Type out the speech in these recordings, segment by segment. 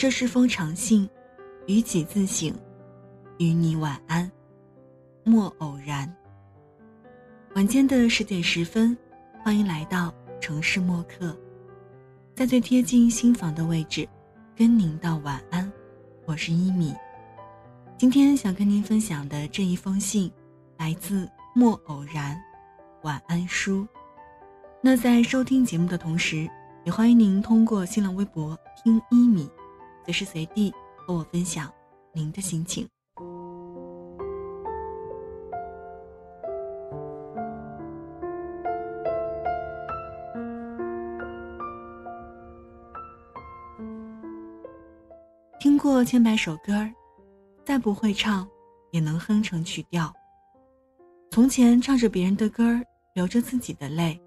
这是封长信，与己自省，与你晚安，莫偶然。晚间的十点十分，欢迎来到城市默客，在最贴近心房的位置，跟您道晚安。我是一米，今天想跟您分享的这一封信，来自莫偶然，晚安书。那在收听节目的同时，也欢迎您通过新浪微博听一米。随时随地和我分享您的心情。听过千百首歌儿，再不会唱，也能哼成曲调。从前唱着别人的歌儿，流着自己的泪，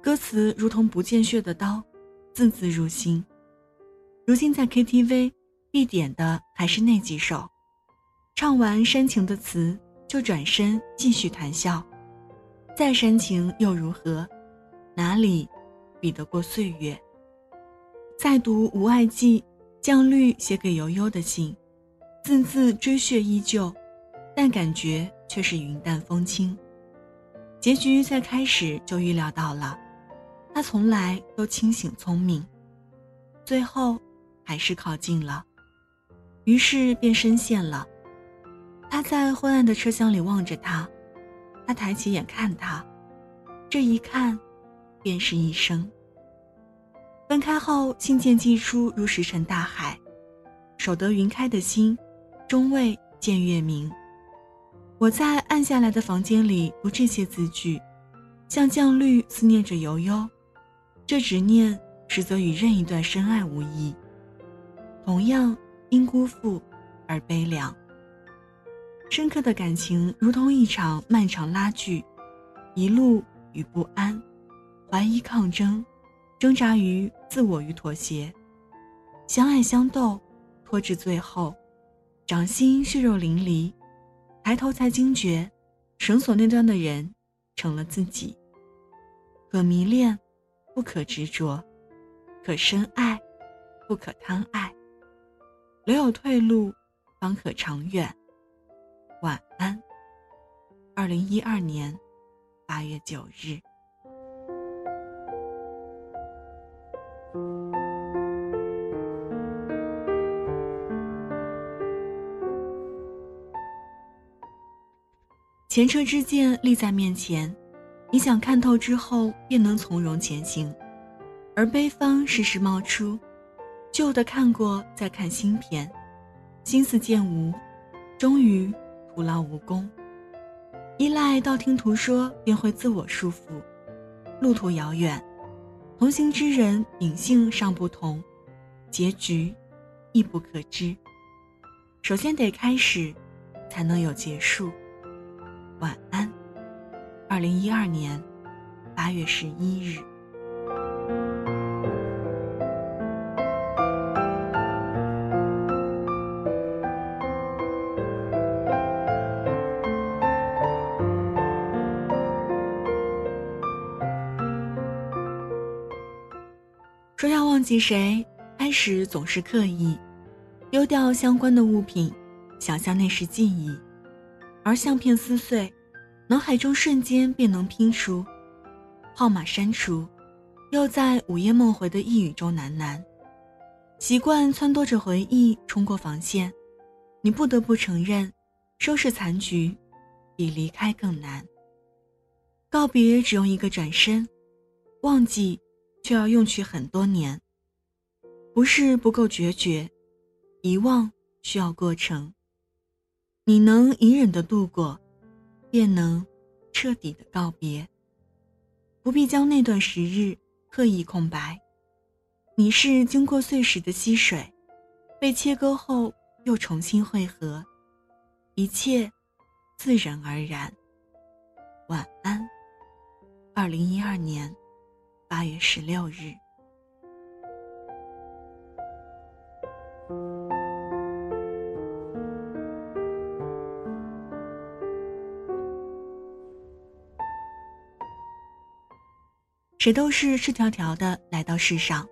歌词如同不见血的刀，字字入心。如今在 KTV 必点的还是那几首，唱完煽情的词就转身继续谈笑，再煽情又如何？哪里比得过岁月？再读《无爱记》，将绿写给悠悠的信，字字追血依旧，但感觉却是云淡风轻。结局在开始就预料到了，他从来都清醒聪明，最后。还是靠近了，于是便深陷了。他在昏暗的车厢里望着他，他抬起眼看他，这一看，便是一生。分开后，信件寄出如石沉大海，守得云开的心，终未见月明。我在暗下来的房间里读这些字句，像绛绿思念着悠悠，这执念实则与任一段深爱无异。同样因辜负而悲凉。深刻的感情如同一场漫长拉锯，一路与不安，怀疑抗争，挣扎于自我与妥协，相爱相斗，拖至最后，掌心血肉淋漓，抬头才惊觉，绳索那端的人成了自己。可迷恋，不可执着；可深爱，不可贪爱。留有退路，方可长远。晚安。二零一二年八月九日。前车之鉴立在面前，你想看透之后，便能从容前行，而悲伤时时冒出。旧的看过，再看新篇，心思渐无，终于徒劳无功。依赖道听途说，便会自我束缚。路途遥远，同行之人秉性尚不同，结局亦不可知。首先得开始，才能有结束。晚安。二零一二年八月十一日。说要忘记谁，开始总是刻意丢掉相关的物品，想象那是记忆，而相片撕碎，脑海中瞬间便能拼出号码删除，又在午夜梦回的呓语中喃喃。习惯撺掇着回忆冲过防线，你不得不承认，收拾残局比离开更难。告别只用一个转身，忘记。却要用去很多年，不是不够决绝，遗忘需要过程。你能隐忍的度过，便能彻底的告别。不必将那段时日刻意空白。你是经过碎石的溪水，被切割后又重新汇合，一切自然而然。晚安，二零一二年。八月十六日，谁都是赤条条的来到世上，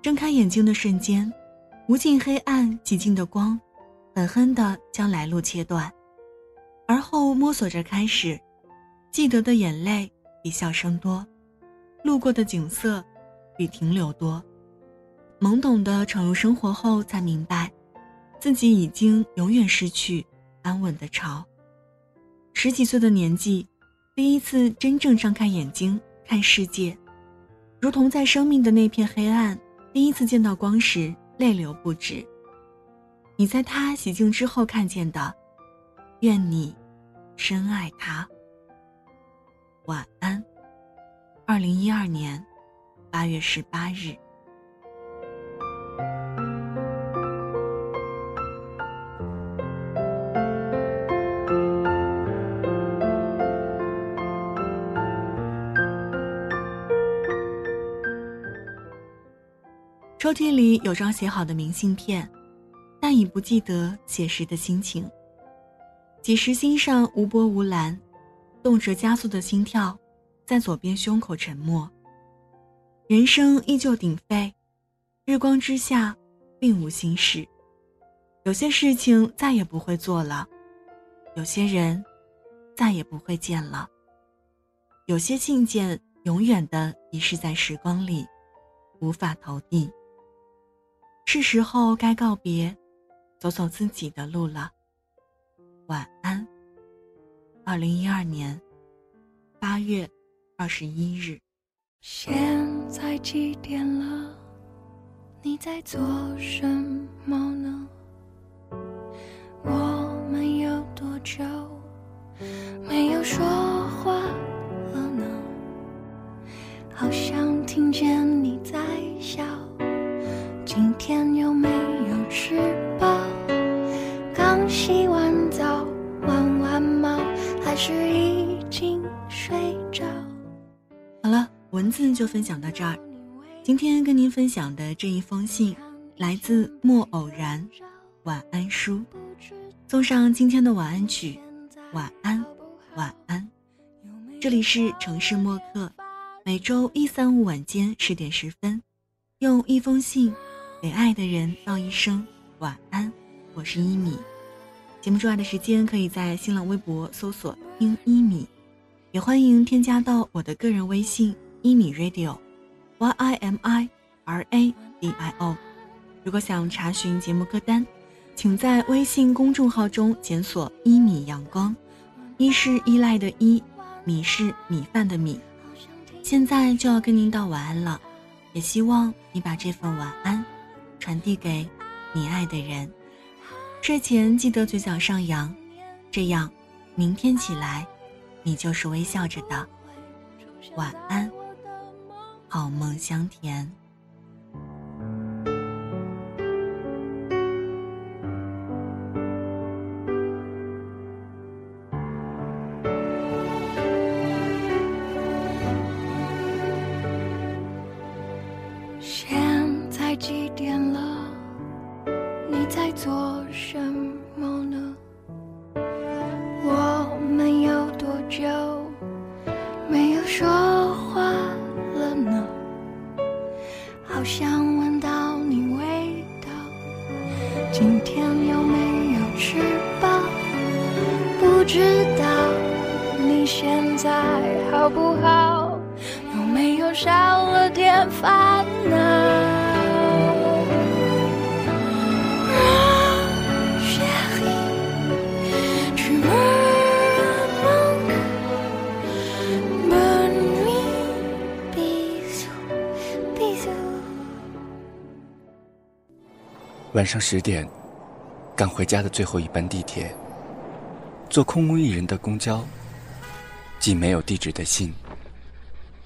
睁开眼睛的瞬间，无尽黑暗，寂静的光，狠狠地将来路切断，而后摸索着开始。记得的眼泪比笑声多，路过的景色比停留多。懵懂的闯入生活后，才明白，自己已经永远失去安稳的巢。十几岁的年纪，第一次真正张开眼睛看世界，如同在生命的那片黑暗，第一次见到光时泪流不止。你在他洗净之后看见的，愿你深爱他。晚安。二零一二年八月十八日。抽屉里有张写好的明信片，但已不记得写时的心情。几时心上无波无澜，动辄加速的心跳，在左边胸口沉默。人生依旧鼎沸，日光之下，并无心事。有些事情再也不会做了，有些人再也不会见了，有些信件永远的遗失在时光里，无法投递。是时候该告别，走走自己的路了。晚安。二零一二年八月二十一日。现在几点了？你在做什么呢？我们有多久没有说话了呢？好像听见你在笑。今天有没有吃饱？刚洗完澡，玩完猫，还是已经睡着？文字就分享到这儿。今天跟您分享的这一封信，来自莫偶然，晚安书，送上今天的晚安曲，晚安，晚安。这里是城市默客，每周一、三、五晚间十点十分，用一封信。给爱的人道一声晚安，我是一米。节目之外的时间，可以在新浪微博搜索“听一米”，也欢迎添加到我的个人微信“一米 radio”，y i m i r a d i o。如果想查询节目歌单，请在微信公众号中检索“一米阳光”，一是依赖的依，米是米饭的米。现在就要跟您道晚安了，也希望你把这份晚安。传递给你爱的人，睡前记得嘴角上扬，这样明天起来，你就是微笑着的。晚安，好梦香甜。现在几点了？你在做什么呢？我们有多久没有说了点烦恼？晚上十点，赶回家的最后一班地铁，坐空无一人的公交，寄没有地址的信，